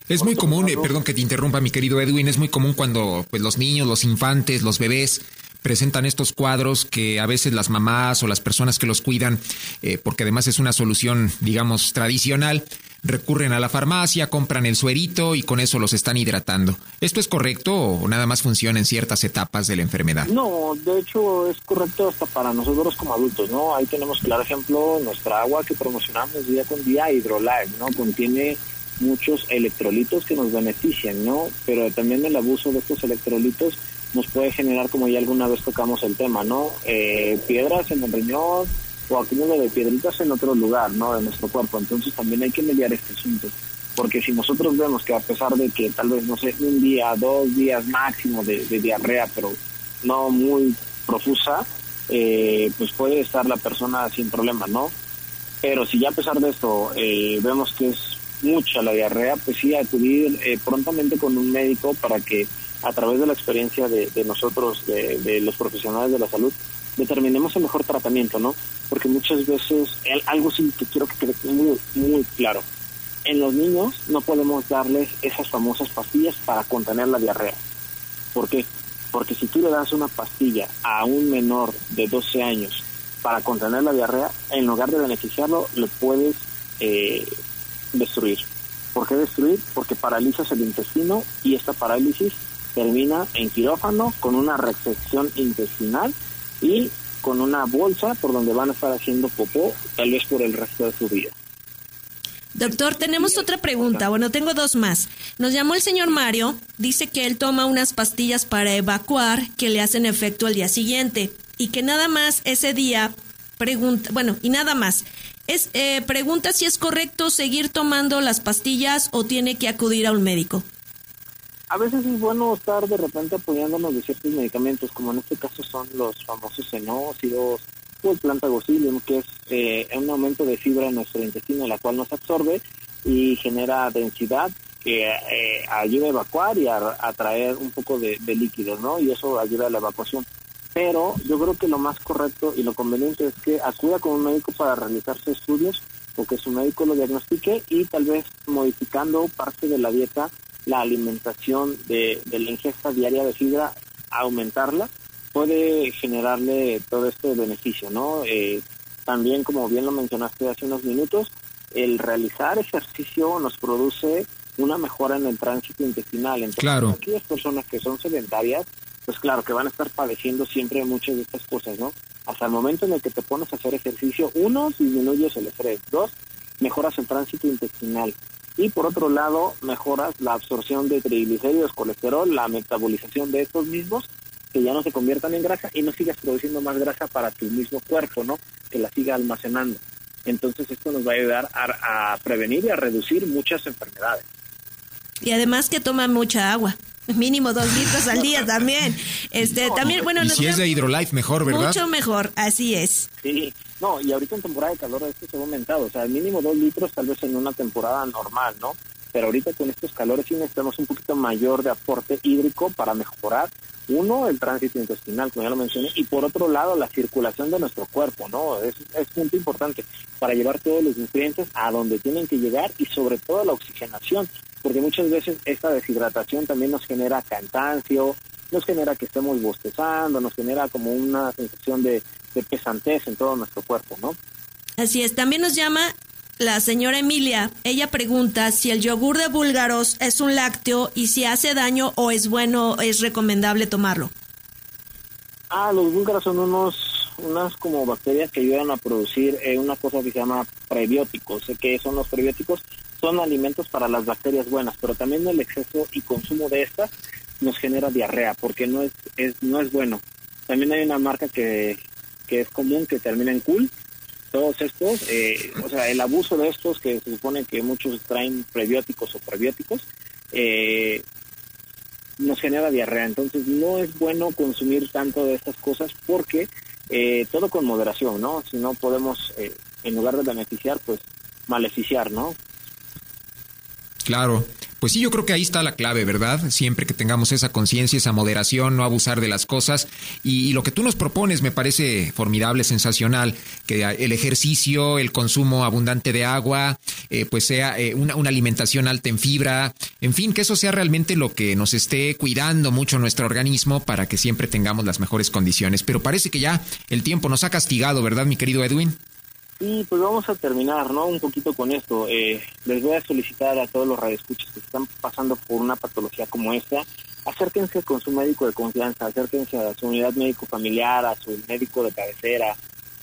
Es muy común, eh, perdón que te interrumpa mi querido Edwin, es muy común cuando pues los niños, los infantes, los bebés presentan estos cuadros que a veces las mamás o las personas que los cuidan, eh, porque además es una solución, digamos, tradicional, recurren a la farmacia, compran el suerito y con eso los están hidratando. ¿Esto es correcto o nada más funciona en ciertas etapas de la enfermedad? No, de hecho es correcto hasta para nosotros como adultos, ¿no? Ahí tenemos claro ejemplo nuestra agua que promocionamos día con día, Hydrolife, ¿no? Contiene muchos electrolitos que nos benefician, ¿no? Pero también el abuso de estos electrolitos nos puede generar, como ya alguna vez tocamos el tema, ¿no? Eh, piedras en el riñón, o acúmulo de piedritas en otro lugar, ¿no? De nuestro cuerpo. Entonces también hay que mediar este asunto. Porque si nosotros vemos que a pesar de que tal vez, no sé, un día, dos días máximo de, diarrea, pero no muy profusa, eh, pues puede estar la persona sin problema, ¿no? Pero si ya a pesar de esto eh, vemos que es mucha la diarrea, pues sí acudir eh, prontamente con un médico para que a través de la experiencia de, nosotros, de, de, los profesionales de la salud, determinemos el mejor tratamiento, ¿no? Porque muchas veces, algo sí que quiero que quede muy, muy claro, en los niños no podemos darles esas famosas pastillas para contener la diarrea. ¿Por qué? Porque si tú le das una pastilla a un menor de 12 años para contener la diarrea, en lugar de beneficiarlo, lo puedes eh, destruir. ¿Por qué destruir? Porque paralizas el intestino y esta parálisis termina en quirófano con una resección intestinal y con una bolsa por donde van a estar haciendo popó, tal vez por el resto de su vida. Doctor, tenemos otra pregunta. Bueno, tengo dos más. Nos llamó el señor Mario, dice que él toma unas pastillas para evacuar que le hacen efecto al día siguiente y que nada más ese día pregunta, bueno, y nada más. Es, eh, pregunta si es correcto seguir tomando las pastillas o tiene que acudir a un médico a veces es bueno estar de repente apoyándonos de ciertos medicamentos, como en este caso son los famosos senócidos o el plantagocilium, que es eh, un aumento de fibra en nuestro intestino, la cual nos absorbe y genera densidad que eh, ayuda a evacuar y a atraer un poco de, de líquido, ¿no? Y eso ayuda a la evacuación. Pero yo creo que lo más correcto y lo conveniente es que acuda con un médico para realizarse estudios o que su médico lo diagnostique y tal vez modificando parte de la dieta la alimentación de, la ingesta diaria de fibra, aumentarla, puede generarle todo este beneficio, ¿no? Eh, también, como bien lo mencionaste hace unos minutos, el realizar ejercicio nos produce una mejora en el tránsito intestinal. Entonces, claro. aquellas personas que son sedentarias, pues claro, que van a estar padeciendo siempre muchas de estas cosas, ¿no? Hasta el momento en el que te pones a hacer ejercicio, uno, disminuyes el estrés, dos, mejoras el tránsito intestinal, y por otro lado mejoras la absorción de triglicéridos, colesterol, la metabolización de estos mismos que ya no se conviertan en grasa y no sigas produciendo más grasa para tu mismo cuerpo, ¿no? Que la siga almacenando. Entonces esto nos va a ayudar a, prevenir y a reducir muchas enfermedades. Y además que toma mucha agua mínimo dos litros al día también. Este, también, bueno, y si es de Hydrolife, mejor, ¿verdad? Mucho mejor, así es. Sí, no, y ahorita en temporada de calor esto se ha aumentado, o sea, el mínimo dos litros tal vez en una temporada normal, ¿no? Pero ahorita con estos calores sí necesitamos un poquito mayor de aporte hídrico para mejorar, uno, el tránsito intestinal, como ya lo mencioné, y por otro lado, la circulación de nuestro cuerpo, ¿no? Es, es punto importante para llevar todos los nutrientes a donde tienen que llegar y sobre todo la oxigenación, porque muchas veces esta deshidratación también nos genera cansancio, nos genera que estemos bostezando, nos genera como una sensación de, pesantez en todo nuestro cuerpo, ¿no? Así es, también nos llama la señora Emilia, ella pregunta si el yogur de búlgaros es un lácteo y si hace daño o es bueno, es recomendable tomarlo. Ah, los búlgaros son unos, unas como bacterias que ayudan a producir eh, una cosa que se llama prebióticos. ¿Qué son los prebióticos? Son alimentos para las bacterias buenas, pero también el exceso y consumo de estas nos genera diarrea porque no es, es no es bueno. También hay una marca que, que es común que termina en cool todos estos, eh, o sea, el abuso de estos que se supone que muchos traen prebióticos o prebióticos, eh, nos genera diarrea. Entonces no es bueno consumir tanto de estas cosas porque eh, todo con moderación, ¿no? Si no podemos, eh, en lugar de beneficiar, pues maleficiar, ¿no? Claro. Pues sí, yo creo que ahí está la clave, ¿verdad? Siempre que tengamos esa conciencia, esa moderación, no abusar de las cosas. Y, lo que tú nos propones me parece formidable, sensacional, que el ejercicio, el consumo abundante de agua, eh, pues sea eh, una, una, alimentación alta en fibra, en fin, que eso sea realmente lo que nos esté cuidando mucho nuestro organismo para que siempre tengamos las mejores condiciones. Pero parece que ya el tiempo nos ha castigado, ¿verdad, mi querido Edwin? Y pues vamos a terminar, ¿no? Un poquito con esto. Eh, les voy a solicitar a todos los radioescuchos que están pasando por una patología como esta, acérquense con su médico de confianza, acérquense a su unidad médico familiar, a su médico de cabecera,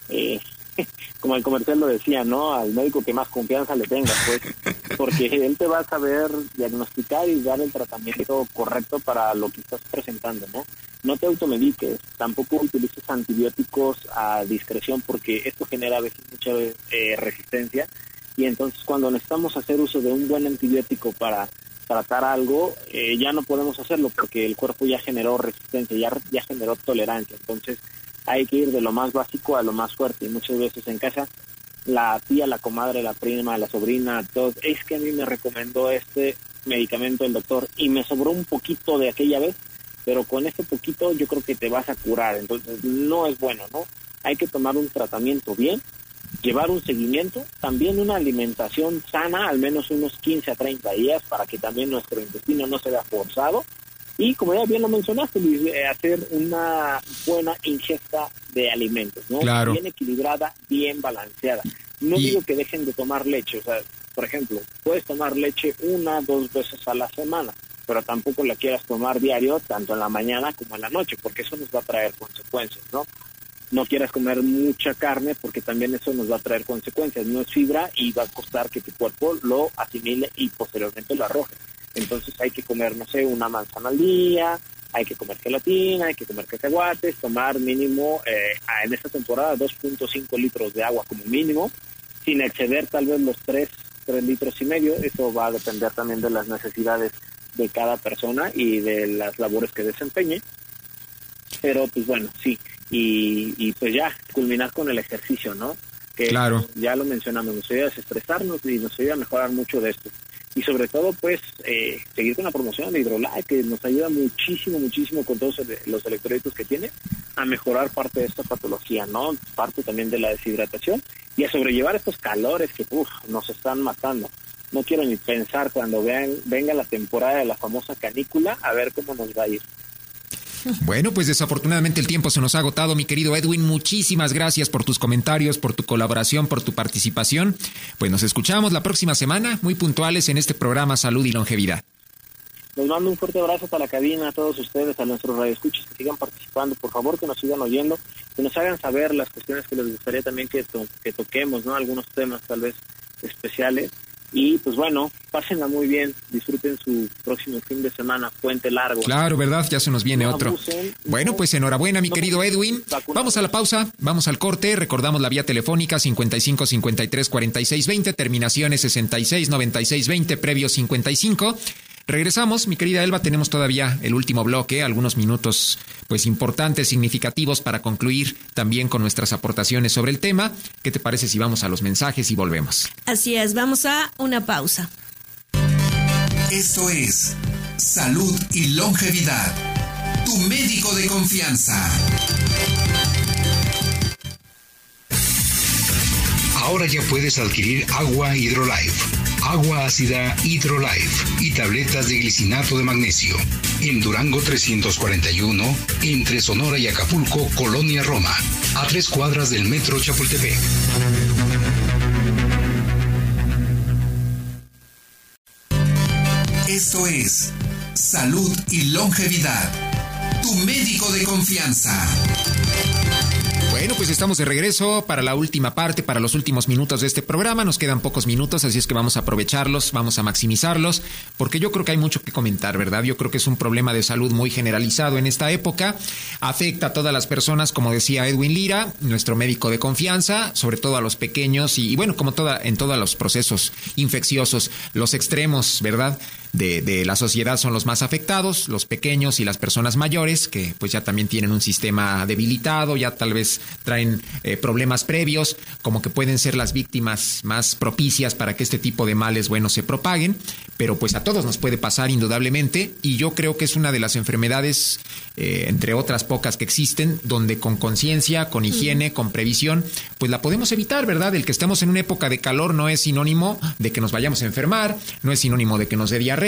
eh, como el comercial lo decía, ¿no? Al médico que más confianza le tenga, pues, porque él te va a saber diagnosticar y dar el tratamiento correcto para lo que estás presentando, ¿no? No te automediques, tampoco utilices antibióticos a discreción porque esto genera a veces mucha eh, resistencia y entonces cuando necesitamos hacer uso de un buen antibiótico para tratar algo, eh, ya no podemos hacerlo porque el cuerpo ya generó resistencia, ya, ya generó tolerancia. Entonces, hay que ir de lo más básico a lo más fuerte. Y muchas veces en casa, la tía, la comadre, la prima, la sobrina, todos, es que a mí me recomendó este medicamento el doctor y me sobró un poquito de aquella vez, pero con este poquito yo creo que te vas a curar. Entonces, no es bueno, ¿no? Hay que tomar un tratamiento bien, llevar un seguimiento, también una alimentación sana, al menos unos 15 a 30 días, para que también nuestro intestino no se vea forzado y como ya bien lo mencionaste, eh, hacer una buena ingesta de alimentos, ¿no? Bien equilibrada, bien balanceada. No digo que dejen de tomar leche, o sea, por ejemplo, puedes tomar leche una, dos veces a la semana, pero tampoco la quieras tomar diario, tanto en la mañana como en la noche, porque eso nos va a traer consecuencias, ¿no? No quieras comer mucha carne porque también eso nos va a traer consecuencias. No es fibra y va a costar que tu cuerpo lo asimile y posteriormente lo arroje. Entonces hay que comer, no sé, una manzana al día, hay que comer gelatina, hay que comer cacahuates, tomar mínimo eh, en esta temporada 2.5 litros de agua como mínimo, sin exceder tal vez los 3, 3 litros y medio. Eso va a depender también de las necesidades de cada persona y de las labores que desempeñe. Pero pues bueno, sí. Y, y pues ya, culminar con el ejercicio, ¿no? Que claro. ya lo mencionamos, nos ayuda a desestresarnos y nos ayuda a mejorar mucho de esto y sobre todo pues eh, seguir con la promoción de Hidrolife que nos ayuda muchísimo muchísimo con todos los electrolitos que tiene a mejorar parte de esta patología no parte también de la deshidratación y a sobrellevar estos calores que uf, nos están matando. No quiero ni pensar cuando vean venga la temporada de la famosa canícula a ver cómo nos va a ir bueno, pues desafortunadamente el tiempo se nos ha agotado, mi querido Edwin. Muchísimas gracias por tus comentarios, por tu colaboración, por tu participación. Pues nos escuchamos la próxima semana, muy puntuales en este programa Salud y Longevidad. Les mando un fuerte abrazo para la cabina, a todos ustedes, a nuestros radioescuchos que sigan participando. Por favor, que nos sigan oyendo, que nos hagan saber las cuestiones que les gustaría también que, que toquemos, ¿no? Algunos temas tal vez especiales. Y pues bueno, pásenla muy bien, disfruten su próximo fin de semana, puente largo. Claro, ¿verdad? Ya se nos viene otro. bueno, pues enhorabuena, mi querido Edwin. Vamos a la pausa, vamos al corte, recordamos la vía telefónica 55 53 46 20, terminaciones 66 96 20, previo 55. Regresamos, mi querida Elba, tenemos todavía el último bloque, algunos minutos pues importantes, significativos para concluir también con nuestras aportaciones sobre el tema. ¿Qué te parece si vamos a los mensajes y volvemos? Así es, vamos a una pausa. Esto es Salud y Longevidad, tu médico de confianza. Ahora ya puedes adquirir agua Hydrolife agua ácida Hydrolife y tabletas de glicinato de magnesio. En Durango 341, entre Sonora y Acapulco, Colonia Roma, a tres cuadras del metro Chapultepec. Esto es Salud y Longevidad, tu médico de confianza. Bueno, pues estamos de regreso para la última parte, para los últimos minutos de este programa. Nos quedan pocos minutos, así es que vamos a aprovecharlos, vamos a maximizarlos, porque yo creo que hay mucho que comentar, ¿verdad? Yo creo que es un problema de salud muy generalizado en esta época. Afecta a todas las personas, como decía Edwin Lira, nuestro médico de confianza, sobre todo a los pequeños y, bueno, como toda, en todos los procesos infecciosos, los extremos, ¿verdad? De, la sociedad son los más afectados, los pequeños y las personas mayores, que pues ya también tienen un sistema debilitado, ya tal vez traen eh, problemas previos, como que pueden ser las víctimas más propicias para que este tipo de males, bueno, se propaguen, pero pues a todos nos puede pasar indudablemente y yo creo que es una de las enfermedades, eh, entre otras pocas que existen, donde con conciencia, con higiene, con previsión, pues la podemos evitar, ¿verdad? El que estemos en una época de calor no es sinónimo de que nos vayamos a enfermar, no es sinónimo de que nos dé diarrea,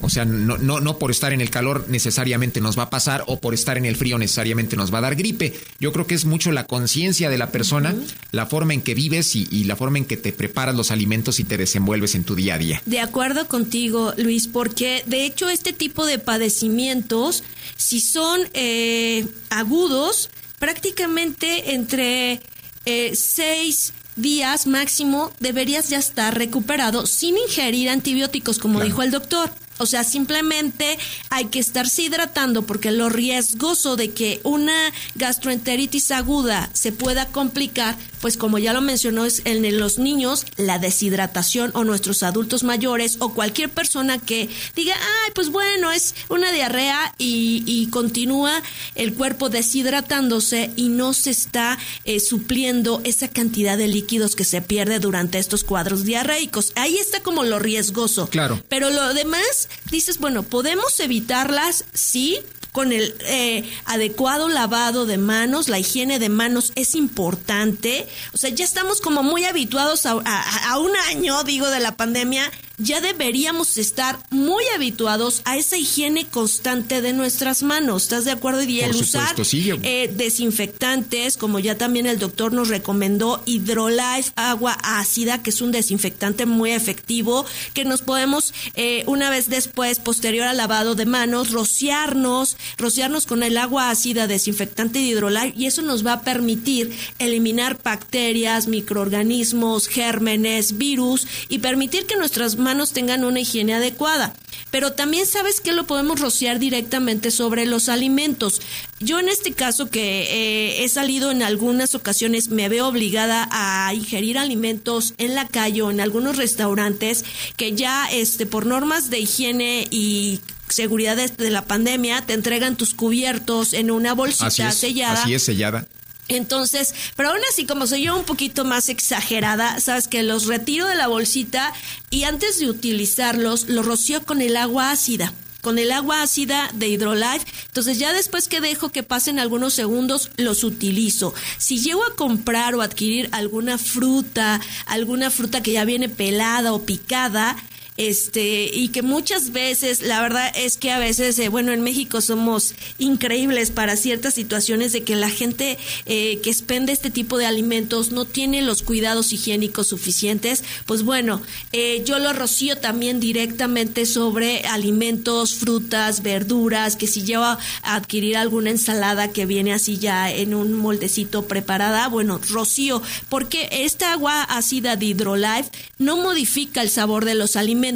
o sea, no, no, no por estar en el calor necesariamente nos va a pasar o por estar en el frío necesariamente nos va a dar gripe. Yo creo que es mucho la conciencia de la persona, la forma en que vives y, la forma en que te preparas los alimentos y te desenvuelves en tu día a día. De acuerdo contigo, Luis, porque de hecho este tipo de padecimientos, si son eh, agudos, prácticamente entre eh, seis días máximo deberías ya estar recuperado sin ingerir antibióticos, como dijo el doctor. O sea, simplemente hay que estarse hidratando porque lo riesgoso de que una gastroenteritis aguda se pueda complicar, pues como ya lo mencionó, es en los niños la deshidratación o nuestros adultos mayores o cualquier persona que diga, ay, pues bueno, es una diarrea y, continúa el cuerpo deshidratándose y no se está eh, supliendo esa cantidad de líquidos que se pierde durante estos cuadros diarreicos. Ahí está como lo riesgoso. Claro. Pero lo demás dices, bueno, podemos evitarlas, sí, con el eh, adecuado lavado de manos, la higiene de manos es importante. O sea, ya estamos como muy habituados a, a un año, digo, de la pandemia ya deberíamos estar muy habituados a esa higiene constante de nuestras manos. ¿Estás de acuerdo? Y el usar eh, desinfectantes, como ya también el doctor nos recomendó, Hydrolife, agua ácida, que es un desinfectante muy efectivo, que nos podemos, eh, una vez después, posterior al lavado de manos, rociarnos, rociarnos con el agua ácida desinfectante de Hydrolife, y eso nos va a permitir eliminar bacterias, microorganismos, gérmenes, virus, y permitir que nuestras manos manos tengan una higiene adecuada. Pero también sabes que lo podemos rociar directamente sobre los alimentos. Yo en este caso que eh, he salido en algunas ocasiones me veo obligada a ingerir alimentos en la calle o en algunos restaurantes que ya este por normas de higiene y seguridad de, la pandemia te entregan tus cubiertos en una bolsita sellada. Así es, sellada. Entonces, pero aún así, como soy yo un poquito más exagerada, sabes que los retiro de la bolsita y antes de utilizarlos, los rocío con el agua ácida con el agua ácida de Hydrolife. Entonces ya después que dejo que pasen algunos segundos, los utilizo. Si llego a comprar o adquirir alguna fruta, alguna fruta que ya viene pelada o picada, este y que muchas veces la verdad es que a veces eh, bueno en México somos increíbles para ciertas situaciones de que la gente eh, que expende este tipo de alimentos no tiene los cuidados higiénicos suficientes. Pues bueno eh, yo lo rocío también directamente sobre alimentos frutas verduras que si llevo a adquirir alguna ensalada que viene así ya en un moldecito preparada bueno rocío porque esta agua ácida de Hydrolife no modifica el sabor de los alimentos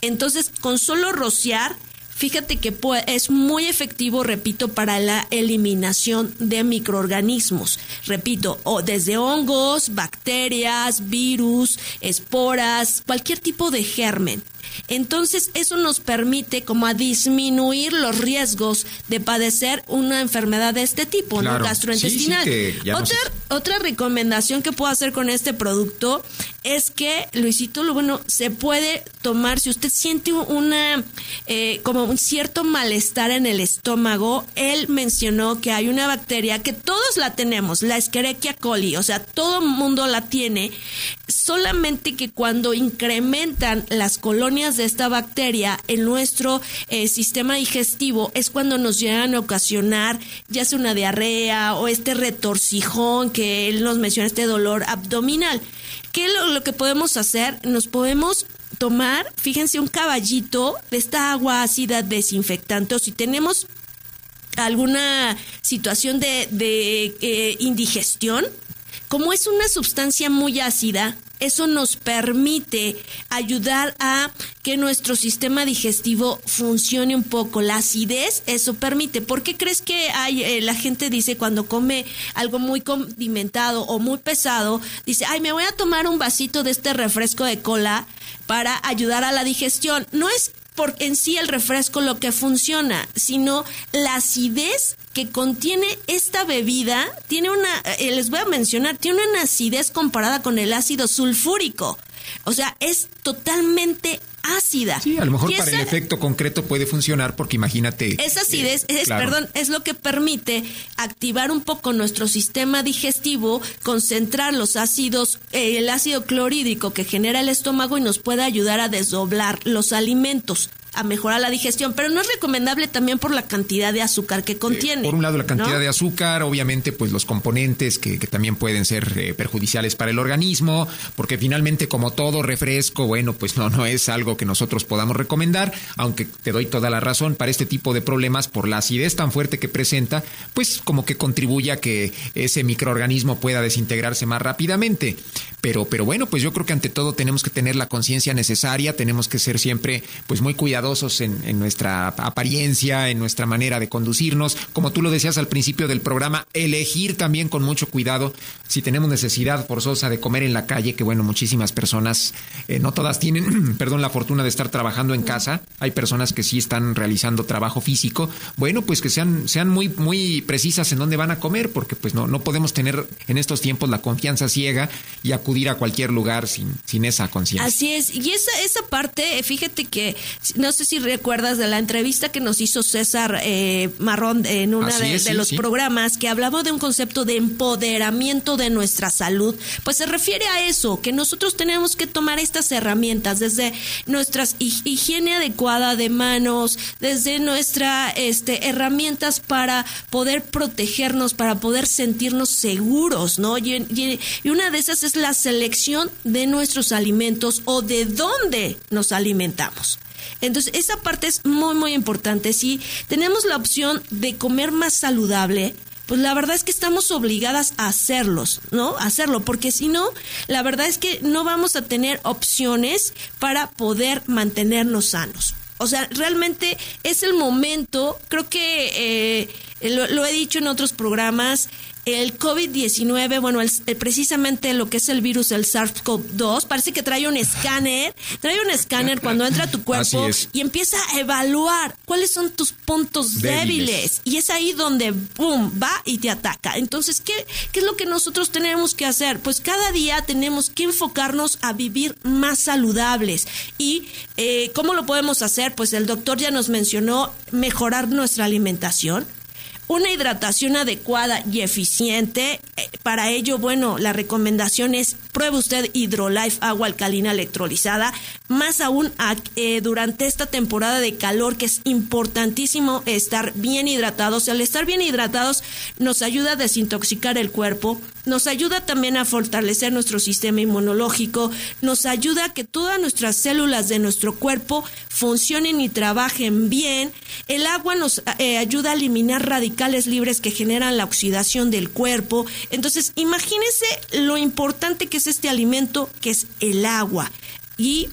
entonces, con solo rociar, fíjate que es muy efectivo, repito, para la eliminación de microorganismos. Repito, o desde hongos, bacterias, virus, esporas, cualquier tipo de germen. Entonces, eso nos permite como a disminuir los riesgos de padecer una enfermedad de este tipo, ¿no? Gastrointestinal. otra, otra recomendación que puedo hacer con este producto es que, Luisito, lo bueno, se puede tomar, si usted siente una, eh, como un cierto malestar en el estómago, él mencionó que hay una bacteria que todos la tenemos, la Escherichia coli, o sea, todo el mundo la tiene, solamente que cuando incrementan las colonias de esta bacteria en nuestro eh, sistema digestivo es cuando nos llegan a ocasionar ya sea una diarrea o este retorcijón que él nos menciona, este dolor abdominal. ¿Qué es lo, que podemos hacer? Nos podemos tomar, fíjense, un caballito de esta agua ácida desinfectante. O si tenemos alguna situación de, eh, indigestión, como es una sustancia muy ácida, eso nos permite ayudar a que nuestro sistema digestivo funcione un poco. La acidez, eso permite. ¿Por qué crees que hay, eh, la gente dice cuando come algo muy condimentado o muy pesado, dice, ay, me voy a tomar un vasito de este refresco de cola para ayudar a la digestión? No es por en sí el refresco lo que funciona, sino la acidez que contiene esta bebida tiene una, eh, les voy a mencionar, tiene una acidez comparada con el ácido sulfúrico. O sea, es totalmente ácida. Sí, a lo mejor para el efecto concreto puede funcionar porque imagínate. Esa acidez, eh, es, perdón, es lo que permite activar un poco nuestro sistema digestivo, concentrar los ácidos, eh, el ácido clorhídrico que genera el estómago y nos puede ayudar a desdoblar los alimentos a mejorar la digestión, pero no es recomendable también por la cantidad de azúcar que contiene. por un lado la cantidad de azúcar, obviamente pues los componentes que, que también pueden ser eh, perjudiciales para el organismo, porque finalmente como todo refresco, bueno, pues no, no es algo que nosotros podamos recomendar, aunque te doy toda la razón, para este tipo de problemas, por la acidez tan fuerte que presenta, pues como que contribuye a que ese microorganismo pueda desintegrarse más rápidamente. Pero, pero bueno, pues yo creo que ante todo tenemos que tener la conciencia necesaria, tenemos que ser siempre pues muy cuidadosos en, en, nuestra apariencia, en nuestra manera de conducirnos. Como tú lo decías al principio del programa, elegir también con mucho cuidado si tenemos necesidad forzosa de comer en la calle, que bueno, muchísimas personas, eh, no todas tienen, perdón, la fortuna de estar trabajando en casa. Hay personas que sí están realizando trabajo físico. Bueno, pues que sean, sean muy, muy precisas en dónde van a comer, porque pues no, no podemos tener en estos tiempos la confianza ciega y acudir ir a cualquier lugar sin, sin esa conciencia. Así es, y esa, esa parte, fíjate que, no sé si recuerdas de la entrevista que nos hizo César eh, Marrón en uno de, los programas, que hablaba de un concepto de empoderamiento de nuestra salud, pues se refiere a eso, que nosotros tenemos que tomar estas herramientas, desde nuestra higiene adecuada de manos, desde nuestras este, herramientas para poder protegernos, para poder sentirnos seguros, ¿no? Y, y una de esas es la selección de nuestros alimentos o de dónde nos alimentamos. Entonces, esa parte es muy, muy importante. Si tenemos la opción de comer más saludable, pues la verdad es que estamos obligadas a hacerlos, ¿no? Hacerlo, porque si no, la verdad es que no vamos a tener opciones para poder mantenernos sanos. O sea, realmente es el momento, creo que eh, lo, he dicho en otros programas, el COVID-19, bueno, precisamente lo que es el virus, el SARS-CoV-2, parece que trae un escáner, trae un escáner cuando entra a tu cuerpo y empieza a evaluar cuáles son tus puntos débiles. Y es ahí donde, ¡pum!, va y te ataca. Entonces, ¿qué, ¿qué es lo que nosotros tenemos que hacer? Pues cada día tenemos que enfocarnos a vivir más saludables. ¿Y eh, cómo lo podemos hacer? Pues el doctor ya nos mencionó mejorar nuestra alimentación una hidratación adecuada y eficiente. Eh, para ello, bueno, la recomendación es pruebe usted Hydrolife agua alcalina electrolizada, más aún eh, durante esta temporada de calor que es importantísimo estar bien hidratados. Al estar bien hidratados nos ayuda a desintoxicar el cuerpo, nos ayuda también a fortalecer nuestro sistema inmunológico, nos ayuda a que todas nuestras células de nuestro cuerpo funcionen y trabajen bien. El agua nos eh, ayuda a eliminar radicales libres que generan la oxidación del cuerpo. Entonces, imagínense lo importante que es este alimento, que es el agua. Y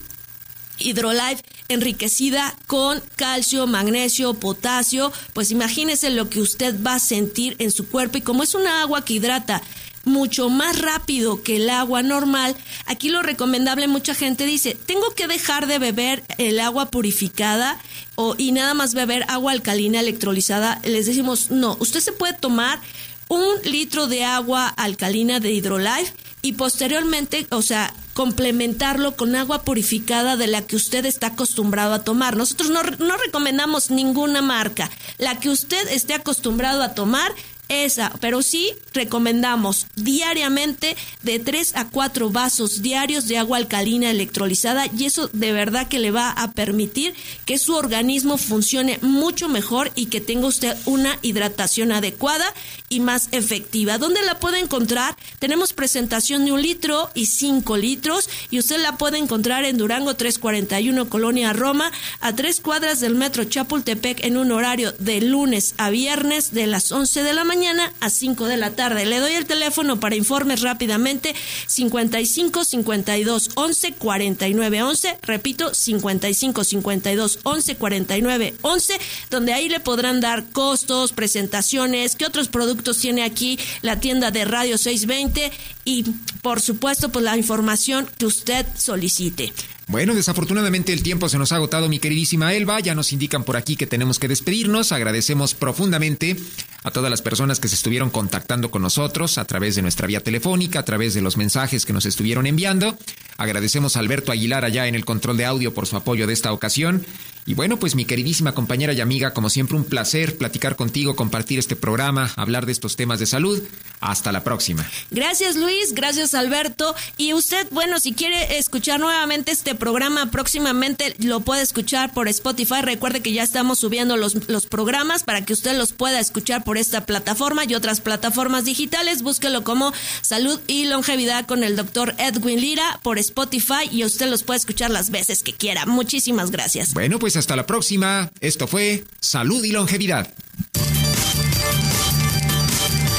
Hydrolife enriquecida con calcio, magnesio, potasio, pues imagínese lo que usted va a sentir en su cuerpo y como es una agua que hidrata mucho más rápido que el agua normal, aquí lo recomendable mucha gente dice, tengo que dejar de beber el agua purificada o, y nada más beber agua alcalina electrolizada. Les decimos, no, usted se puede tomar un litro de agua alcalina de Hydrolife y posteriormente, o sea, complementarlo con agua purificada de la que usted está acostumbrado a tomar. Nosotros no, no recomendamos ninguna marca. La que usted esté acostumbrado a tomar esa, pero sí recomendamos diariamente de 3 a 4 vasos diarios de agua alcalina electrolizada y eso de verdad que le va a permitir que su organismo funcione mucho mejor y que tenga usted una hidratación adecuada y más efectiva. ¿Dónde la puede encontrar? Tenemos presentación de un litro y 5 litros y usted la puede encontrar en Durango 341 Colonia Roma a tres cuadras del metro Chapultepec en un horario de lunes a viernes de las 11 de la mañana a 5 de la tarde. Le doy el teléfono para informes rápidamente 55 52 11 49 11. Repito, 55 52 11 49 11, donde ahí le podrán dar costos, presentaciones, qué otros productos tiene aquí la tienda de Radio 620 y por supuesto pues la información que usted solicite. Bueno, desafortunadamente el tiempo se nos ha agotado, mi queridísima Elba. Ya nos indican por aquí que tenemos que despedirnos. Agradecemos profundamente a todas las personas que se estuvieron contactando con nosotros a través de nuestra vía telefónica, a través de los mensajes que nos estuvieron enviando. Agradecemos a Alberto Aguilar allá en el control de audio por su apoyo de esta ocasión. Y bueno, pues mi queridísima compañera y amiga, como siempre un placer platicar contigo, compartir este programa, hablar de estos temas de salud. Hasta la próxima. Gracias Luis, gracias Alberto. Y usted, bueno, si quiere escuchar nuevamente este programa próximamente, lo puede escuchar por Spotify. Recuerde que ya estamos subiendo los, los programas para que usted los pueda escuchar por esta plataforma y otras plataformas digitales. Búsquelo como Salud y Longevidad con el doctor Edwin Lira por Spotify y usted los puede escuchar las veces que quiera. Muchísimas gracias. Bueno, pues hasta la próxima. Esto fue Salud y Longevidad.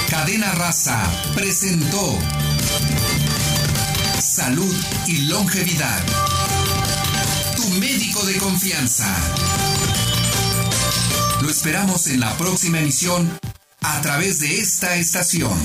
Cadena Raza presentó Salud y Longevidad. Tu médico de confianza. Lo esperamos en la próxima emisión a través de esta estación.